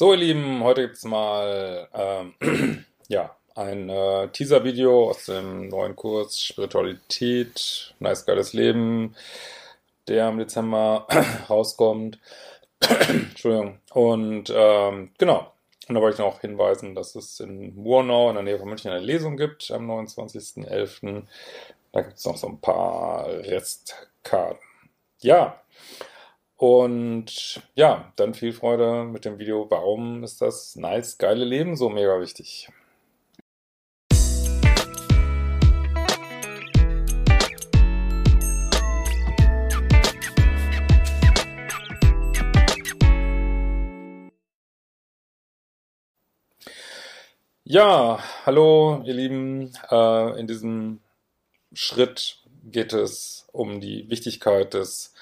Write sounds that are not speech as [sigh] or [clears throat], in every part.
So, ihr Lieben, heute gibt's mal ähm, [clears throat] ja, ein äh, Teaser-Video aus dem neuen Kurs Spiritualität, nice geiles Leben, der im Dezember [clears throat] rauskommt. [clears throat] Entschuldigung. Und ähm, genau. Und da wollte ich noch hinweisen, dass es in Murnau in der Nähe von München eine Lesung gibt am 29.11. Da gibt es noch so ein paar Restkarten. Ja. Und ja, dann viel Freude mit dem Video. Warum ist das nice, geile Leben so mega wichtig? Ja, hallo ihr Lieben. Äh, in diesem Schritt geht es um die Wichtigkeit des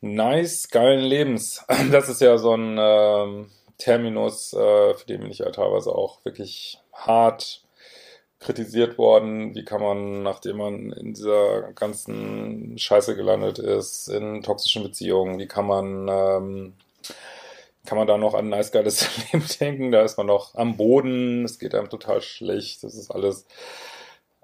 nice, geilen Lebens. [clears throat] Das ist ja so ein ähm, Terminus, äh, für den bin ich ja teilweise auch wirklich hart kritisiert worden. Wie kann man, nachdem man in dieser ganzen Scheiße gelandet ist, in toxischen Beziehungen, wie kann man ähm, kann man da noch an ein nice geiles [laughs] Leben denken. Da ist man noch am Boden, es geht einem total schlecht, das ist alles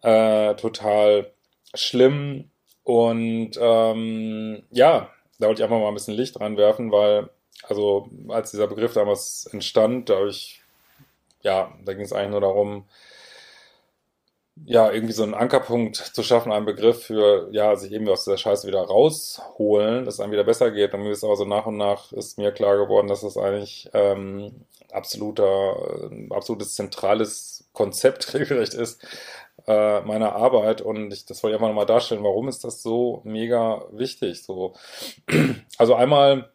äh, total schlimm. Und ähm, ja, da wollte ich einfach mal ein bisschen Licht dran werfen, weil, also als dieser Begriff damals entstand, da habe ich, ja, da ging es eigentlich nur darum, ja, irgendwie so einen Ankerpunkt zu schaffen, einen Begriff für, ja, sich irgendwie aus dieser Scheiße wieder rausholen, dass es einem wieder besser geht. Und mir ist aber so nach und nach ist mir klar geworden, dass das eigentlich ähm, absoluter, äh, absolutes zentrales Konzept [laughs] regelrecht ist äh, meiner Arbeit. Und ich, das wollte ich einfach nochmal darstellen, warum ist das so mega wichtig? So, [clears throat] also einmal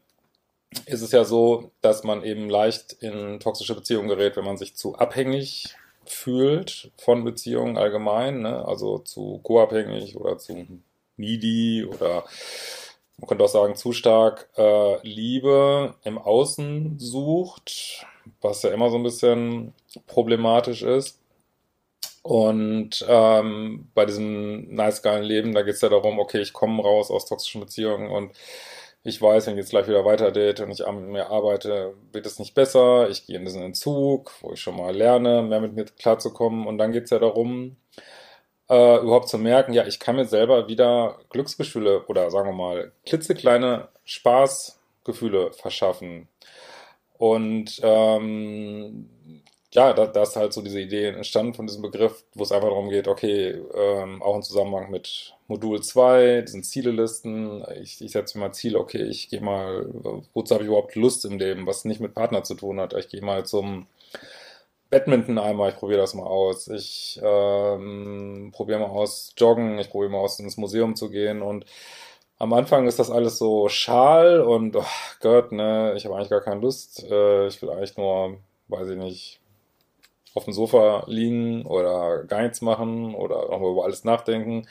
ist es ja so, dass man eben leicht in toxische Beziehungen gerät, wenn man sich zu abhängig fühlt von Beziehungen allgemein, ne? also zu co-abhängig oder zu needy oder man könnte auch sagen, zu stark äh, Liebe im Außen sucht, was ja immer so ein bisschen problematisch ist. Und ähm, bei diesem nice geilen Leben, da geht es ja darum, okay, ich komme raus aus toxischen Beziehungen und ich weiß, wenn ich jetzt gleich wieder weiter date und ich an mir arbeite, wird es nicht besser. Ich gehe in diesen Entzug, wo ich schon mal lerne, mehr mit mir klarzukommen. Und dann geht es ja darum, äh, überhaupt zu merken, ja, ich kann mir selber wieder Glücksgefühle oder sagen wir mal klitzekleine Spaßgefühle verschaffen. Und ähm, ja, da, da ist halt so diese Idee entstanden von diesem Begriff, wo es einfach darum geht, okay, ähm, auch im Zusammenhang mit Modul 2, diesen Zielelisten, ich, ich setze mir mal Ziele, okay, ich gehe mal, wozu habe ich überhaupt Lust im Leben, was nicht mit Partner zu tun hat, ich gehe mal zum Badminton einmal, ich probiere das mal aus, ich ähm, probiere mal aus Joggen, ich probiere mal aus ins Museum zu gehen. Und am Anfang ist das alles so schal und oh Gott, ne, ich habe eigentlich gar keine Lust, äh, ich will eigentlich nur, weiß ich nicht, auf dem Sofa liegen oder gar nichts machen oder auch mal über alles nachdenken.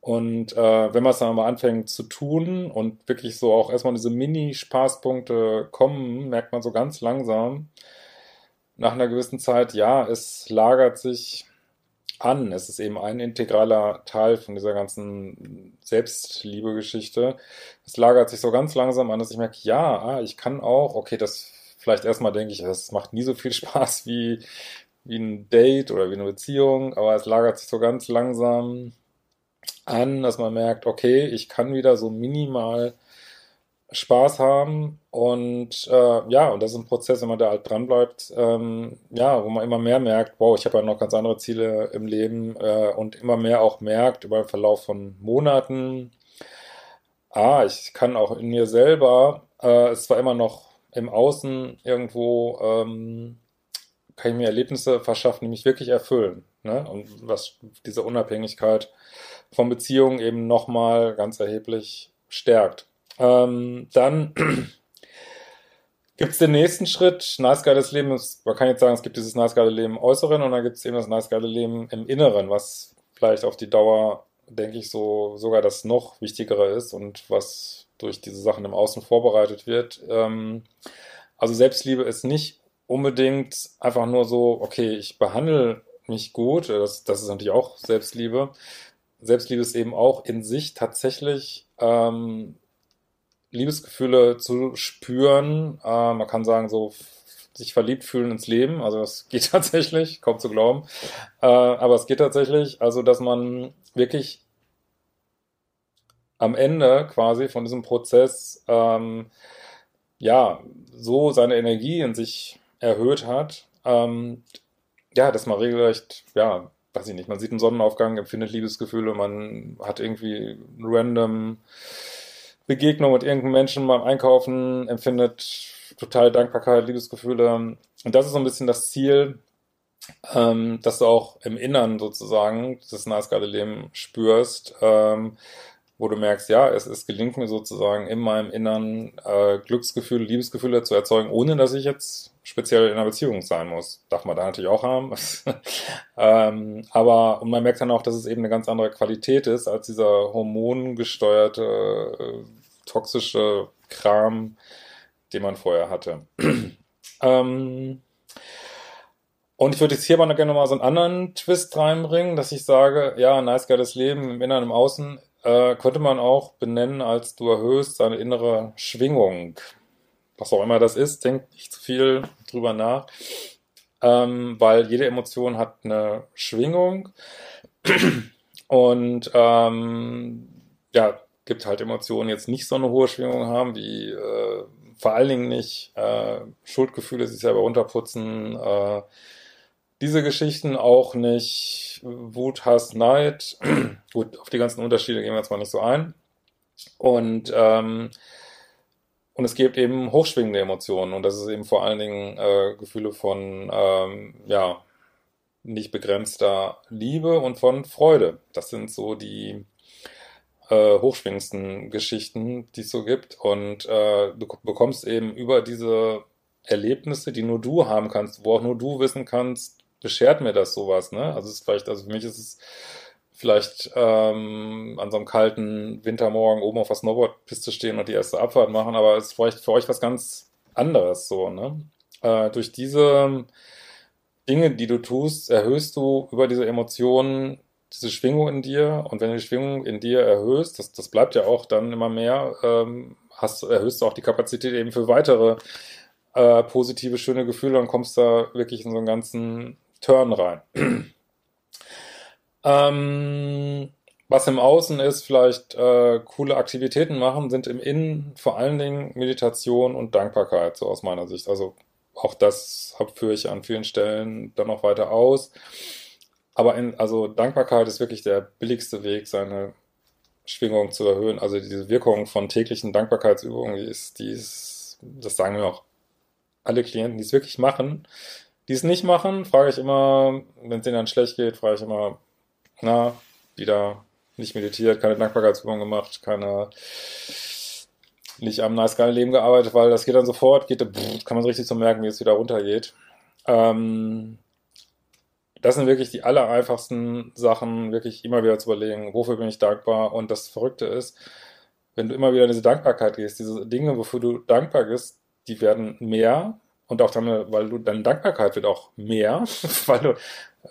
Und äh, wenn man es dann mal anfängt zu tun und wirklich so auch erstmal diese Mini-Spaßpunkte kommen, merkt man so ganz langsam nach einer gewissen Zeit, ja, es lagert sich an. Es ist eben ein integraler Teil von dieser ganzen Selbstliebe-Geschichte. Es lagert sich so ganz langsam an, dass ich merke, ja, ah, ich kann auch, okay, das vielleicht erstmal denke ich, es macht nie so viel [laughs] Spaß wie, wie ein Date oder wie eine Beziehung, aber es lagert sich so ganz langsam an, dass man merkt, okay, ich kann wieder so minimal Spaß haben und äh, ja, und das ist ein Prozess, wenn man da halt dran bleibt, ähm, ja, wo man immer mehr merkt, wow, ich habe ja noch ganz andere Ziele im Leben äh, und immer mehr auch merkt über den Verlauf von Monaten, ah, ich kann auch in mir selber, äh, es zwar immer noch im Außen irgendwo ähm, kann ich mir Erlebnisse verschaffen, die mich wirklich erfüllen. Ne? Und was diese Unabhängigkeit von Beziehungen eben nochmal ganz erheblich stärkt. Ähm, dann [clears throat] gibt es den nächsten Schritt, nice geiles Leben. man kann jetzt sagen, es gibt dieses nice geile Leben im Äußeren und dann gibt es eben das nice geile Leben im Inneren, was vielleicht auf die Dauer, denke ich, so sogar das noch Wichtigere ist und was durch diese Sachen im Außen vorbereitet wird. Ähm, also Selbstliebe ist nicht unbedingt einfach nur so, okay, ich behandle mich gut, das, das ist natürlich auch Selbstliebe. Selbstliebe ist eben auch in sich tatsächlich ähm, Liebesgefühle zu spüren. Äh, man kann sagen, so sich verliebt fühlen ins Leben. Also das [laughs] geht tatsächlich, kaum zu glauben. Äh, aber es geht tatsächlich, also dass man wirklich am Ende quasi von diesem Prozess ähm, ja so seine Energie in sich erhöht hat. Ähm, ja, dass man regelrecht, ja, weiß ich nicht, man sieht einen Sonnenaufgang, empfindet Liebesgefühle, man hat irgendwie random Begegnung mit irgendeinem Menschen beim Einkaufen, empfindet total Dankbarkeit, Liebesgefühle. Und das ist so ein bisschen das Ziel, ähm, dass du auch im Innern sozusagen das nasgeile Leben spürst, ähm, wo du merkst, ja, es, es gelingt mir sozusagen in meinem Innern äh, Glücksgefühle, Liebesgefühle zu erzeugen, ohne dass ich jetzt speziell in einer Beziehung sein muss. Darf man da natürlich auch haben. [laughs] ähm, aber und man merkt dann auch, dass es eben eine ganz andere Qualität ist als dieser hormongesteuerte, äh, toxische Kram, den man vorher hatte. [clears throat] ähm, und ich würde jetzt hier aber gerne nochmal so einen anderen Twist reinbringen, dass ich sage, ja, nice geiles Leben im Inneren, im Außen äh, könnte man auch benennen als du erhöhst seine innere Schwingung. Was auch immer das ist, denkt nicht zu viel drüber nach. Ähm, weil jede Emotion hat eine Schwingung. Und ähm, ja, gibt halt Emotionen, die jetzt nicht so eine hohe Schwingung haben, wie äh, vor allen Dingen nicht äh, Schuldgefühle, sich selber runterputzen, äh, diese Geschichten auch nicht Wut, Hass, Neid. [clears throat] Gut, auf die ganzen Unterschiede gehen wir jetzt mal nicht so ein. Und, ähm, und es gibt eben hochschwingende Emotionen und das ist eben vor allen Dingen äh, Gefühle von, ähm, ja, nicht begrenzter Liebe und von Freude. Das sind so die äh, hochschwingendsten Geschichten, die es so gibt. Und äh, du bekommst eben über diese Erlebnisse, die nur du haben kannst, wo auch nur du wissen kannst, beschert mir das sowas, ne? Also es ist vielleicht, also für mich ist es vielleicht ähm, an so einem kalten Wintermorgen oben auf der Snowboardpiste stehen und die erste Abfahrt machen, aber es ist vielleicht für euch was ganz anderes so, ne? Äh, durch diese Dinge, die du tust, erhöhst du über diese Emotionen diese Schwingung in dir und wenn du die Schwingung in dir erhöhst, das, das bleibt ja auch dann immer mehr, ähm, hast, erhöhst du auch die Kapazität eben für weitere äh, positive, schöne Gefühle und kommst da wirklich in so einen ganzen Turn rein. [clears throat] ähm, was im Außen ist, vielleicht äh, coole Aktivitäten machen, sind im Innen vor allen Dingen Meditation und Dankbarkeit, so aus meiner Sicht. Also auch das führe ich an vielen Stellen dann noch weiter aus. Aber in, also Dankbarkeit ist wirklich der billigste Weg, seine Schwingung zu erhöhen. Also diese Wirkung von täglichen Dankbarkeitsübungen, die ist, die ist, das sagen mir auch alle Klienten, die es wirklich machen, die es nicht machen, frage ich immer, wenn es denen dann schlecht geht, frage ich immer, na, wieder nicht meditiert, keine Dankbarkeitsübung gemacht, keine nicht am nice geilen Leben gearbeitet, weil das geht dann sofort, geht, kann man so richtig so merken, wie es wieder runtergeht. Ähm, das sind wirklich die aller einfachsten Sachen, wirklich immer wieder zu überlegen, wofür bin ich dankbar. Und das Verrückte ist, wenn du immer wieder in diese Dankbarkeit gehst, diese Dinge, wofür du dankbar bist, die werden mehr und auch dann, weil du, deine Dankbarkeit wird auch mehr, [laughs] weil du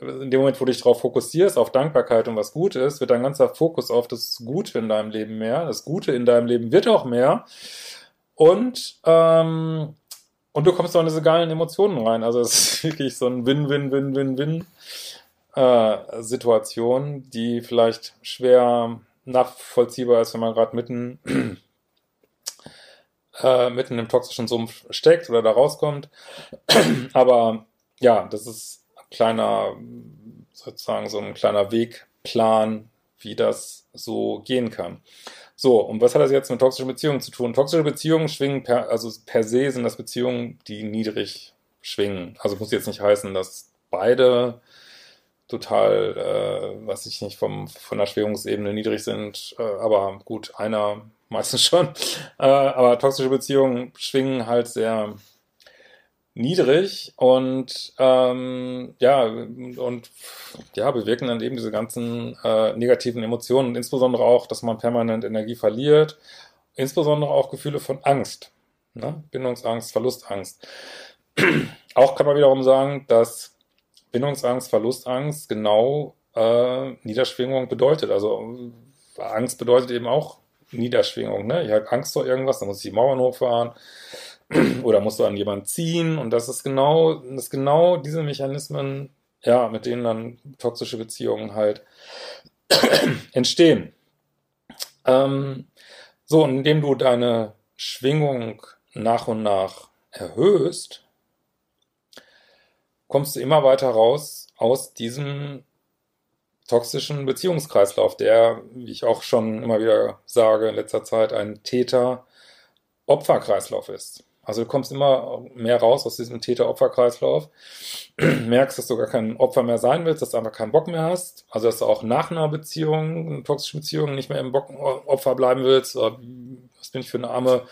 in dem Moment, wo du dich darauf fokussierst, auf Dankbarkeit und was gut ist, wird dein ganzer Fokus auf das Gute in deinem Leben mehr. Das Gute in deinem Leben wird auch mehr. Und, ähm, und du kommst auch in diese geilen Emotionen rein. Also es ist [laughs] wirklich so ein Win-Win-Win-Win-Win äh, die vielleicht schwer nachvollziehbar ist, wenn man gerade mitten äh, mitten im toxischen Sumpf steckt oder da rauskommt. [clears throat] Aber ja, das ist ein kleiner, sozusagen so ein kleiner Wegplan, wie das so gehen kann. So, und was hat das jetzt mit toxischen Beziehungen zu tun? Toxische Beziehungen schwingen per, also per se sind das Beziehungen, die niedrig schwingen. Also muss jetzt nicht heißen, dass beide total, äh, was ich nicht, vom, von der Schwingungsebene niedrig sind, äh, aber gut, einer meistens schon. Äh, aber toxische Beziehungen schwingen halt sehr niedrig und ähm, ja und ja bewirken dann eben diese ganzen äh, negativen Emotionen insbesondere auch, dass man permanent Energie verliert, insbesondere auch Gefühle von Angst, ne? Bindungsangst, Verlustangst. [clears throat] auch kann man wiederum sagen, dass Bindungsangst, Verlustangst genau äh, Niederschwingung bedeutet. Also Angst bedeutet eben auch Niederschwingung. Ne? Ich habe Angst vor irgendwas, dann muss ich die Mauern hochfahren [clears throat] oder musst du an jemanden ziehen und das ist genau, das ist genau diese Mechanismen, ja, mit denen dann toxische Beziehungen halt [clears throat] entstehen. Ähm, so, und indem du deine Schwingung nach und nach erhöhst, kommst du immer weiter raus aus diesem toxischen Beziehungskreislauf, der, wie ich auch schon immer wieder sage in letzter Zeit, ein Täter-Opfer-Kreislauf ist. Also du kommst immer mehr raus aus diesem Täter-Opfer-Kreislauf, [clears throat] merkst, dass du gar kein Opfer mehr sein willst, dass du einfach keinen Bock mehr hast, also dass du auch nach einer Beziehung, einer toxischen Beziehung, nicht mehr im Bock Opfer bleiben willst, was bin ich für eine arme,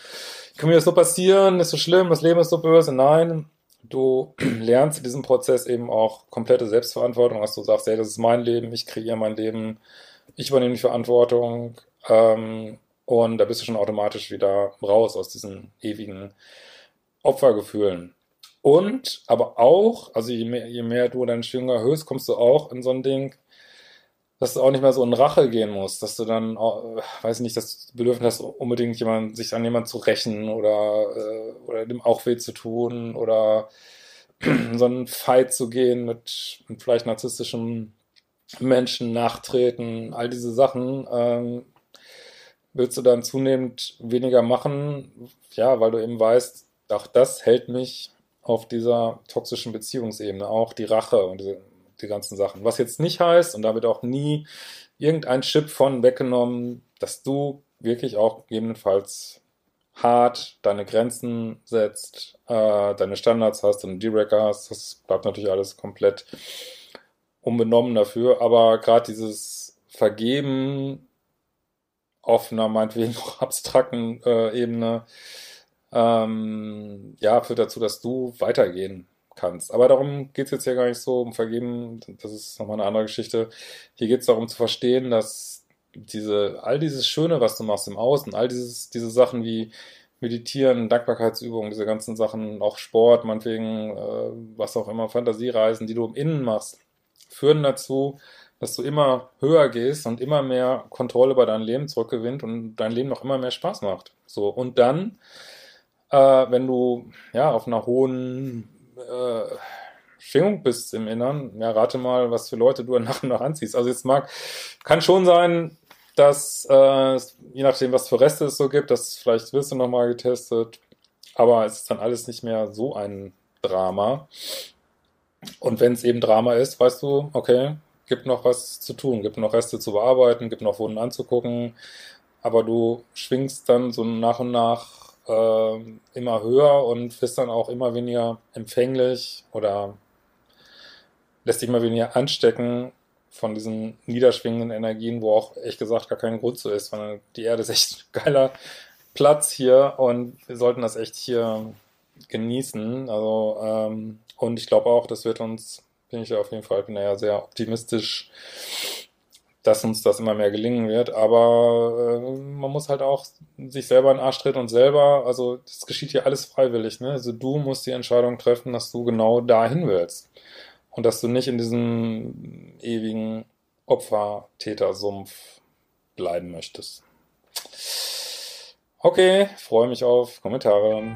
kann mir das so passieren, ist so schlimm, das Leben ist so böse, nein, du [clears throat] lernst in diesem Prozess eben auch komplette Selbstverantwortung, dass du sagst, hey, das ist mein Leben, ich kreiere mein Leben, ich übernehme die Verantwortung, ähm, und da bist du schon automatisch wieder raus aus diesen ewigen Opfergefühlen. Und aber auch, also je mehr, je mehr du deinen Schwingung erhöhst, kommst du auch in so ein Ding, dass du auch nicht mehr so in Rache gehen musst, dass du dann, äh, weiß ich nicht, das Bedürfnis hast, unbedingt jemand, sich an jemanden zu rächen oder, äh, oder dem auch weh zu tun oder [clears throat] so einen Fight zu gehen mit, mit vielleicht narzisstischen Menschen nachtreten, all diese Sachen, ähm, willst du dann zunehmend weniger machen, ja, weil du eben weißt, auch das hält mich auf dieser toxischen Beziehungsebene, auch die Rache und diese, die ganzen Sachen. Was jetzt nicht heißt, und da wird auch nie irgendein Chip von weggenommen, dass du wirklich auch gegebenenfalls hart deine Grenzen setzt, äh, deine Standards hast, deine D-Recker hast, das bleibt natürlich alles komplett unbenommen dafür, aber gerade dieses Vergeben auf einer meinetwegen auch [laughs] abstrakten äh, Ebene, ähm, ja, führt dazu, dass du weitergehen kannst. Aber darum geht es jetzt ja gar nicht so um Vergeben, das ist nochmal eine andere Geschichte. Hier geht es darum zu verstehen, dass diese, all dieses Schöne, was du machst im Außen, all dieses, diese Sachen wie Meditieren, Dankbarkeitsübungen, diese ganzen Sachen, auch Sport, meinetwegen, äh, was auch immer, Fantasiereisen, die du im Innen machst, führen dazu, dass du immer höher gehst und immer mehr Kontrolle über dein Leben zurückgewinnt und dein Leben noch immer mehr Spaß macht. So, und dann äh, wenn du ja auf einer hohen äh, Schwingung bist im Innern, ja, rate mal, was für Leute du [laughs] nach und nach anziehst. Also jetzt mag, kann schon sein, dass, äh, je nachdem, was für Reste es so gibt, dass vielleicht wirst du nochmal getestet, aber es ist dann alles nicht mehr so ein Drama. Und wenn es eben Drama ist, weißt du, okay, gibt noch was zu tun, gibt noch Reste zu bearbeiten, gibt noch Wunden anzugucken, aber du schwingst dann so nach und nach äh, immer höher und bist dann auch immer weniger empfänglich oder lässt dich immer weniger anstecken von diesen niederschwingenden Energien, wo auch echt gesagt gar kein Grund so ist, weil die Erde ist echt ein geiler Platz hier und wir sollten das echt hier genießen. Also, ähm, und ich glaube auch, das wird uns, bin ich auf jeden Fall, bin ja sehr optimistisch, dass uns das immer mehr gelingen wird. Aber äh, man muss halt auch sich selber in den Arsch treten und selber, also das geschieht hier alles freiwillig. Ne? Also du musst die Entscheidung treffen, dass du genau dahin willst. Und dass du nicht in diesem ewigen Opfer-Täter-Sumpf bleiben möchtest. Okay, freue mich auf Kommentare.